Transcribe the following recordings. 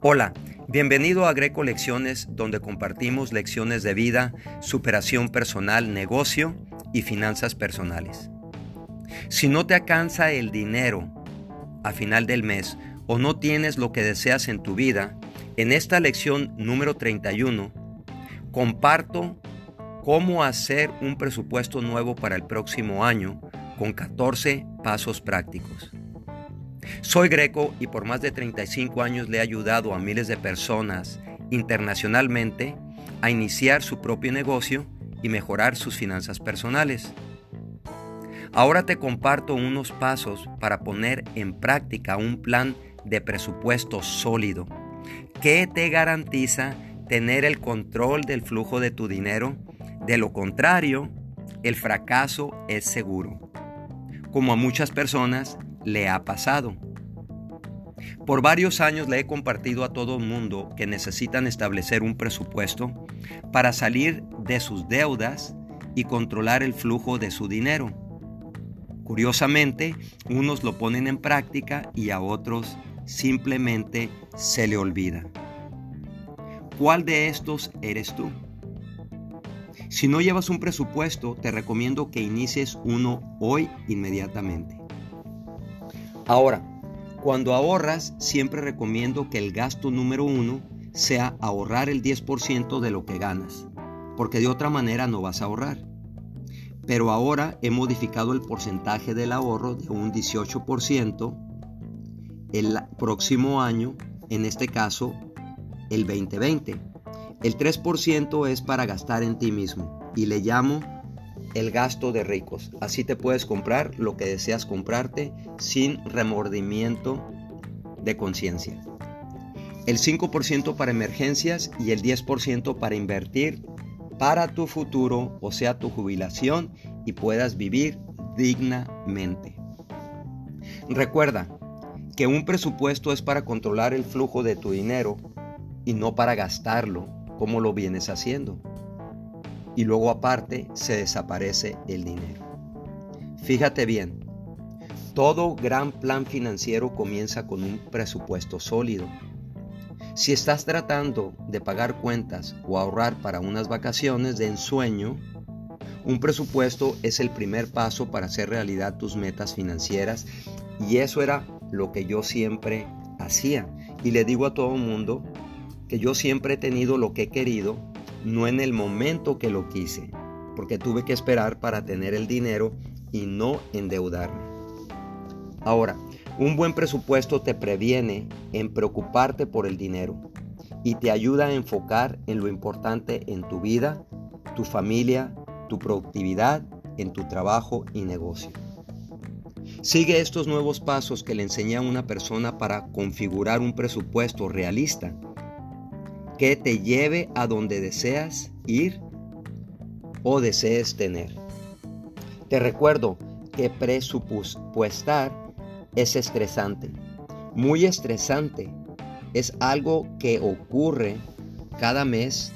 Hola, bienvenido a Greco Lecciones, donde compartimos lecciones de vida, superación personal, negocio y finanzas personales. Si no te alcanza el dinero a final del mes o no tienes lo que deseas en tu vida, en esta lección número 31 comparto cómo hacer un presupuesto nuevo para el próximo año con 14 pasos prácticos. Soy Greco y por más de 35 años le he ayudado a miles de personas internacionalmente a iniciar su propio negocio y mejorar sus finanzas personales. Ahora te comparto unos pasos para poner en práctica un plan de presupuesto sólido que te garantiza tener el control del flujo de tu dinero. De lo contrario, el fracaso es seguro, como a muchas personas le ha pasado. Por varios años le he compartido a todo el mundo que necesitan establecer un presupuesto para salir de sus deudas y controlar el flujo de su dinero. Curiosamente, unos lo ponen en práctica y a otros simplemente se le olvida. ¿Cuál de estos eres tú? Si no llevas un presupuesto, te recomiendo que inicies uno hoy inmediatamente. Ahora, cuando ahorras, siempre recomiendo que el gasto número uno sea ahorrar el 10% de lo que ganas, porque de otra manera no vas a ahorrar. Pero ahora he modificado el porcentaje del ahorro de un 18% el próximo año, en este caso el 2020. El 3% es para gastar en ti mismo y le llamo el gasto de ricos. Así te puedes comprar lo que deseas comprarte sin remordimiento de conciencia. El 5% para emergencias y el 10% para invertir para tu futuro, o sea, tu jubilación y puedas vivir dignamente. Recuerda que un presupuesto es para controlar el flujo de tu dinero y no para gastarlo como lo vienes haciendo y luego aparte se desaparece el dinero. Fíjate bien, todo gran plan financiero comienza con un presupuesto sólido. Si estás tratando de pagar cuentas o ahorrar para unas vacaciones de ensueño, un presupuesto es el primer paso para hacer realidad tus metas financieras y eso era lo que yo siempre hacía. Y le digo a todo el mundo que yo siempre he tenido lo que he querido no en el momento que lo quise, porque tuve que esperar para tener el dinero y no endeudarme. Ahora, un buen presupuesto te previene en preocuparte por el dinero y te ayuda a enfocar en lo importante en tu vida, tu familia, tu productividad, en tu trabajo y negocio. Sigue estos nuevos pasos que le enseñé a una persona para configurar un presupuesto realista que te lleve a donde deseas ir o desees tener. Te recuerdo que presupuestar es estresante, muy estresante. Es algo que ocurre cada mes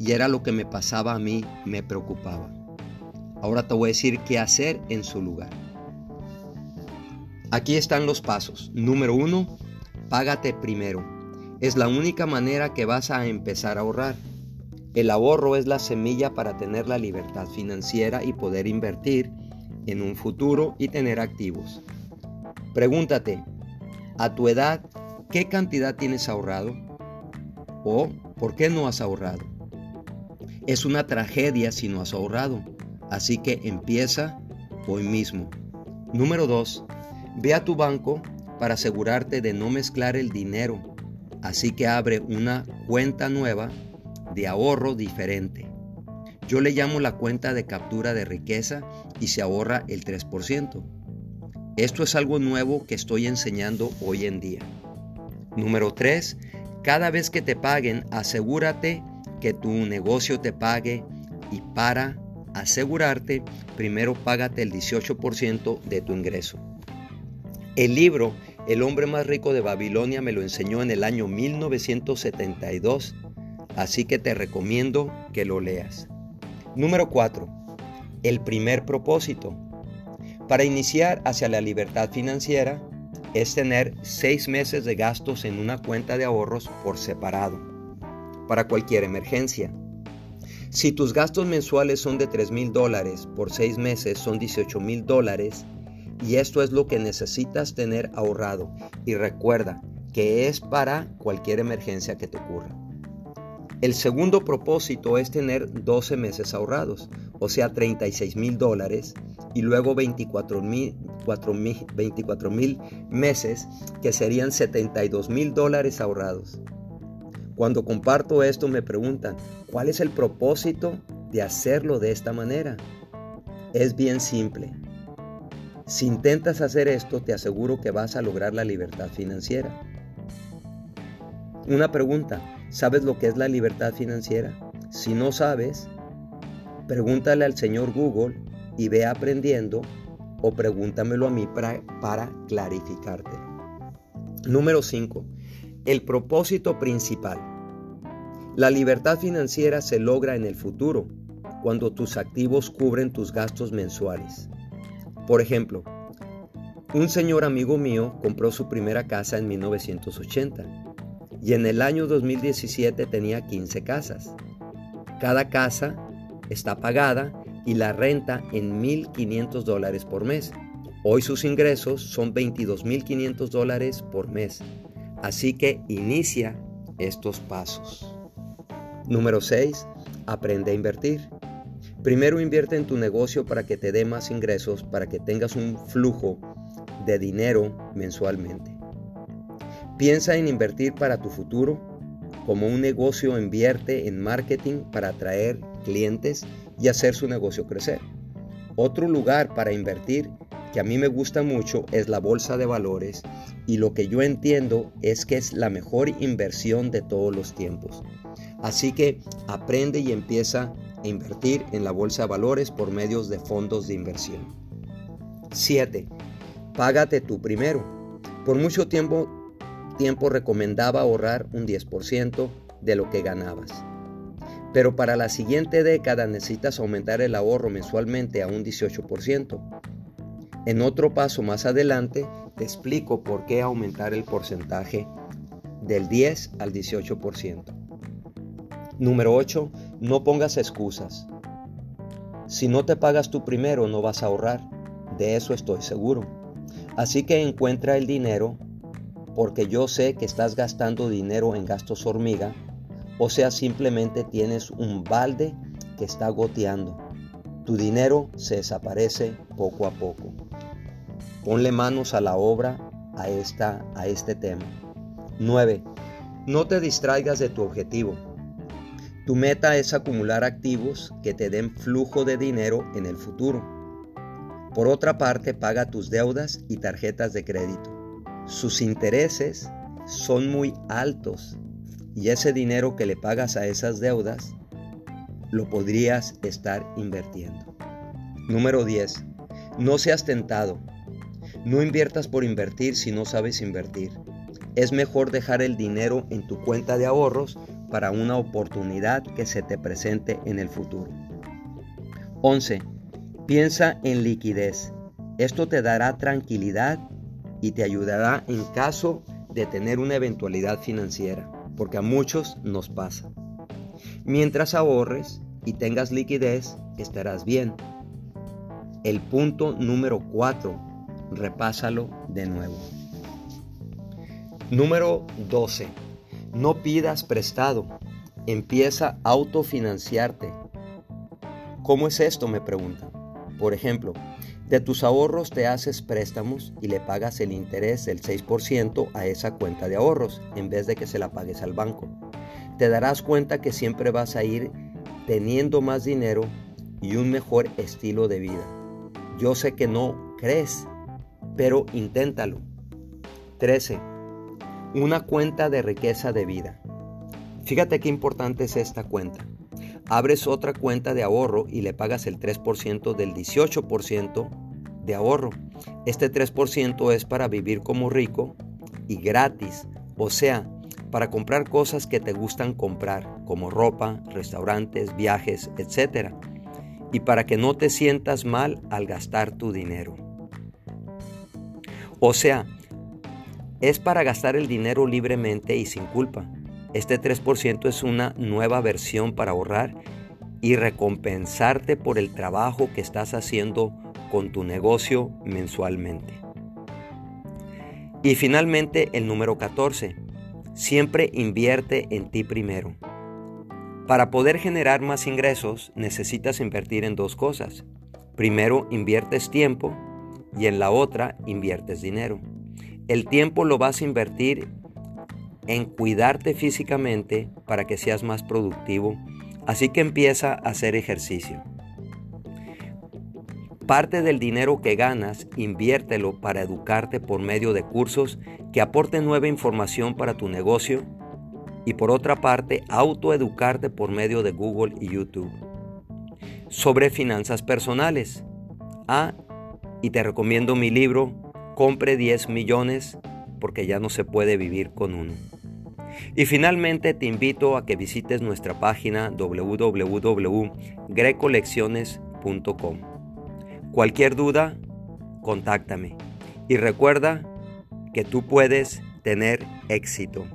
y era lo que me pasaba a mí, me preocupaba. Ahora te voy a decir qué hacer en su lugar. Aquí están los pasos. Número uno, págate primero. Es la única manera que vas a empezar a ahorrar. El ahorro es la semilla para tener la libertad financiera y poder invertir en un futuro y tener activos. Pregúntate, a tu edad, ¿qué cantidad tienes ahorrado? ¿O por qué no has ahorrado? Es una tragedia si no has ahorrado, así que empieza hoy mismo. Número 2. Ve a tu banco para asegurarte de no mezclar el dinero Así que abre una cuenta nueva de ahorro diferente. Yo le llamo la cuenta de captura de riqueza y se ahorra el 3%. Esto es algo nuevo que estoy enseñando hoy en día. Número 3. Cada vez que te paguen, asegúrate que tu negocio te pague y para asegurarte, primero págate el 18% de tu ingreso. El libro el hombre más rico de Babilonia me lo enseñó en el año 1972, así que te recomiendo que lo leas. Número 4. El primer propósito. Para iniciar hacia la libertad financiera, es tener seis meses de gastos en una cuenta de ahorros por separado, para cualquier emergencia. Si tus gastos mensuales son de 3 mil dólares, por seis meses son 18 mil dólares, y esto es lo que necesitas tener ahorrado. Y recuerda que es para cualquier emergencia que te ocurra. El segundo propósito es tener 12 meses ahorrados, o sea, 36 mil dólares, y luego 24 mil 24 mil meses, que serían 72 mil dólares ahorrados. Cuando comparto esto me preguntan, ¿cuál es el propósito de hacerlo de esta manera? Es bien simple. Si intentas hacer esto, te aseguro que vas a lograr la libertad financiera. Una pregunta, ¿sabes lo que es la libertad financiera? Si no sabes, pregúntale al señor Google y ve aprendiendo o pregúntamelo a mí para, para clarificarte. Número 5. El propósito principal. La libertad financiera se logra en el futuro, cuando tus activos cubren tus gastos mensuales. Por ejemplo, un señor amigo mío compró su primera casa en 1980 y en el año 2017 tenía 15 casas. Cada casa está pagada y la renta en 1.500 dólares por mes. Hoy sus ingresos son 22.500 dólares por mes. Así que inicia estos pasos. Número 6. Aprende a invertir. Primero invierte en tu negocio para que te dé más ingresos, para que tengas un flujo de dinero mensualmente. Piensa en invertir para tu futuro. Como un negocio invierte en marketing para atraer clientes y hacer su negocio crecer. Otro lugar para invertir que a mí me gusta mucho es la bolsa de valores y lo que yo entiendo es que es la mejor inversión de todos los tiempos. Así que aprende y empieza invertir en la bolsa de valores por medios de fondos de inversión. 7. Págate tú primero. Por mucho tiempo tiempo recomendaba ahorrar un 10% de lo que ganabas. Pero para la siguiente década necesitas aumentar el ahorro mensualmente a un 18%. En otro paso más adelante te explico por qué aumentar el porcentaje del 10 al 18%. Número 8. No pongas excusas. Si no te pagas tú primero no vas a ahorrar. De eso estoy seguro. Así que encuentra el dinero porque yo sé que estás gastando dinero en gastos hormiga, o sea, simplemente tienes un balde que está goteando. Tu dinero se desaparece poco a poco. Ponle manos a la obra a, esta, a este tema. 9. No te distraigas de tu objetivo. Tu meta es acumular activos que te den flujo de dinero en el futuro. Por otra parte, paga tus deudas y tarjetas de crédito sus intereses son muy altos y ese dinero que le pagas a esas deudas lo podrías estar invirtiendo. Número 10. No seas tentado. No inviertas por invertir si no sabes invertir. Es mejor dejar el dinero en tu cuenta de ahorros para una oportunidad que se te presente en el futuro. 11. Piensa en liquidez. Esto te dará tranquilidad y te ayudará en caso de tener una eventualidad financiera, porque a muchos nos pasa. Mientras ahorres y tengas liquidez, estarás bien. El punto número 4, repásalo de nuevo. Número 12. No pidas prestado. Empieza a autofinanciarte. ¿Cómo es esto? Me preguntan. Por ejemplo, de tus ahorros te haces préstamos y le pagas el interés del 6% a esa cuenta de ahorros en vez de que se la pagues al banco. Te darás cuenta que siempre vas a ir teniendo más dinero y un mejor estilo de vida. Yo sé que no crees, pero inténtalo. 13. Una cuenta de riqueza de vida. Fíjate qué importante es esta cuenta abres otra cuenta de ahorro y le pagas el 3% del 18% de ahorro. Este 3% es para vivir como rico y gratis, o sea, para comprar cosas que te gustan comprar, como ropa, restaurantes, viajes, etc. Y para que no te sientas mal al gastar tu dinero. O sea, es para gastar el dinero libremente y sin culpa. Este 3% es una nueva versión para ahorrar y recompensarte por el trabajo que estás haciendo con tu negocio mensualmente. Y finalmente el número 14. Siempre invierte en ti primero. Para poder generar más ingresos necesitas invertir en dos cosas. Primero inviertes tiempo y en la otra inviertes dinero. El tiempo lo vas a invertir en cuidarte físicamente para que seas más productivo, así que empieza a hacer ejercicio. Parte del dinero que ganas, inviértelo para educarte por medio de cursos que aporten nueva información para tu negocio y por otra parte, autoeducarte por medio de Google y YouTube. Sobre finanzas personales. Ah, y te recomiendo mi libro, Compre 10 millones porque ya no se puede vivir con uno. Y finalmente te invito a que visites nuestra página www.grecolecciones.com. Cualquier duda, contáctame. Y recuerda que tú puedes tener éxito.